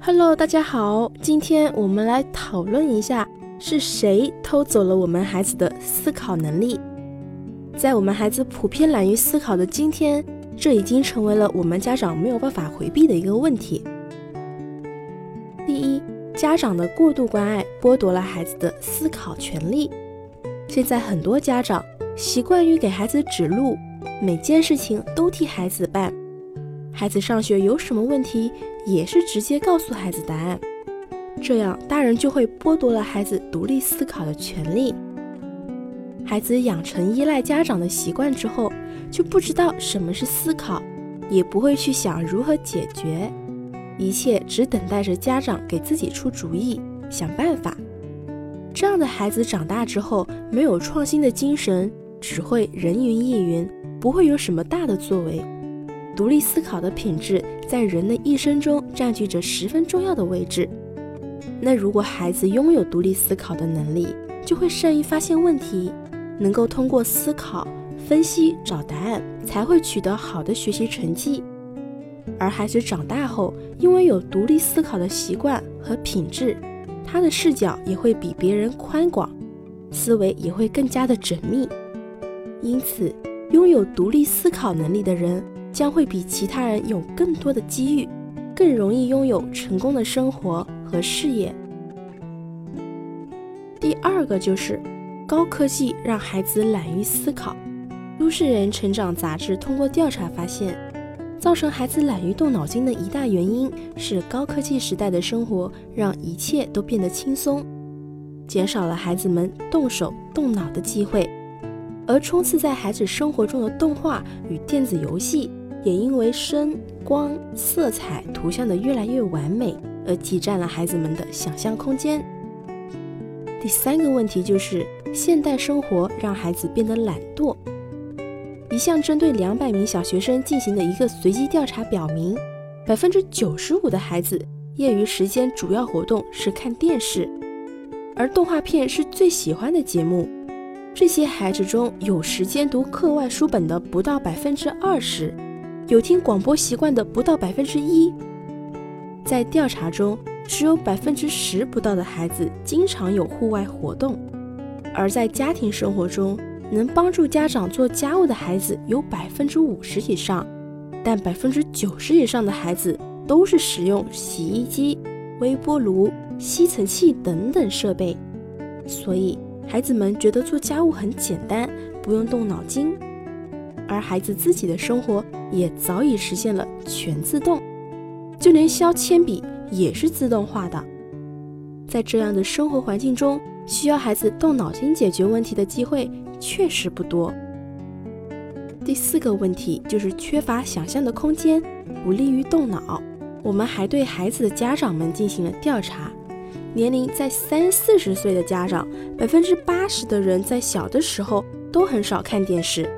Hello，大家好，今天我们来讨论一下是谁偷走了我们孩子的思考能力。在我们孩子普遍懒于思考的今天，这已经成为了我们家长没有办法回避的一个问题。第一，家长的过度关爱剥夺了孩子的思考权利。现在很多家长习惯于给孩子指路，每件事情都替孩子办。孩子上学有什么问题，也是直接告诉孩子答案，这样大人就会剥夺了孩子独立思考的权利。孩子养成依赖家长的习惯之后，就不知道什么是思考，也不会去想如何解决，一切只等待着家长给自己出主意、想办法。这样的孩子长大之后，没有创新的精神，只会人云亦云，不会有什么大的作为。独立思考的品质在人的一生中占据着十分重要的位置。那如果孩子拥有独立思考的能力，就会善于发现问题，能够通过思考、分析找答案，才会取得好的学习成绩。而孩子长大后，因为有独立思考的习惯和品质，他的视角也会比别人宽广，思维也会更加的缜密。因此，拥有独立思考能力的人。将会比其他人有更多的机遇，更容易拥有成功的生活和事业。第二个就是高科技让孩子懒于思考。都市人成长杂志通过调查发现，造成孩子懒于动脑筋的一大原因是高科技时代的生活让一切都变得轻松，减少了孩子们动手动脑的机会，而充斥在孩子生活中的动画与电子游戏。也因为声、光、色彩、图像的越来越完美，而挤占了孩子们的想象空间。第三个问题就是，现代生活让孩子变得懒惰。一项针对两百名小学生进行的一个随机调查表明，百分之九十五的孩子业余时间主要活动是看电视，而动画片是最喜欢的节目。这些孩子中有时间读课外书本的不到百分之二十。有听广播习惯的不到百分之一，在调查中，只有百分之十不到的孩子经常有户外活动，而在家庭生活中，能帮助家长做家务的孩子有百分之五十以上，但百分之九十以上的孩子都是使用洗衣机、微波炉、吸尘器等等设备，所以孩子们觉得做家务很简单，不用动脑筋。而孩子自己的生活也早已实现了全自动，就连削铅笔也是自动化的。在这样的生活环境中，需要孩子动脑筋解决问题的机会确实不多。第四个问题就是缺乏想象的空间，不利于动脑。我们还对孩子的家长们进行了调查，年龄在三四十岁的家长，百分之八十的人在小的时候都很少看电视。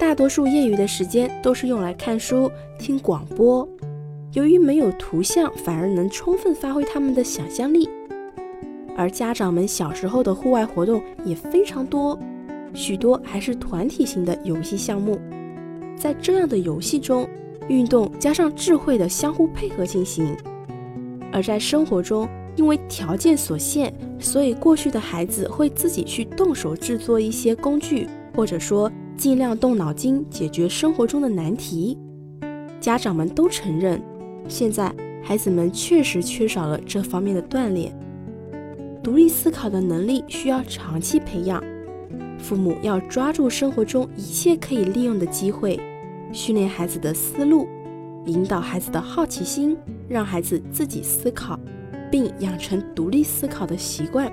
大多数业余的时间都是用来看书、听广播。由于没有图像，反而能充分发挥他们的想象力。而家长们小时候的户外活动也非常多，许多还是团体型的游戏项目。在这样的游戏中，运动加上智慧的相互配合进行。而在生活中，因为条件所限，所以过去的孩子会自己去动手制作一些工具，或者说。尽量动脑筋解决生活中的难题。家长们都承认，现在孩子们确实缺少了这方面的锻炼。独立思考的能力需要长期培养，父母要抓住生活中一切可以利用的机会，训练孩子的思路，引导孩子的好奇心，让孩子自己思考，并养成独立思考的习惯。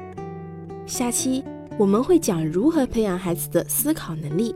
下期我们会讲如何培养孩子的思考能力。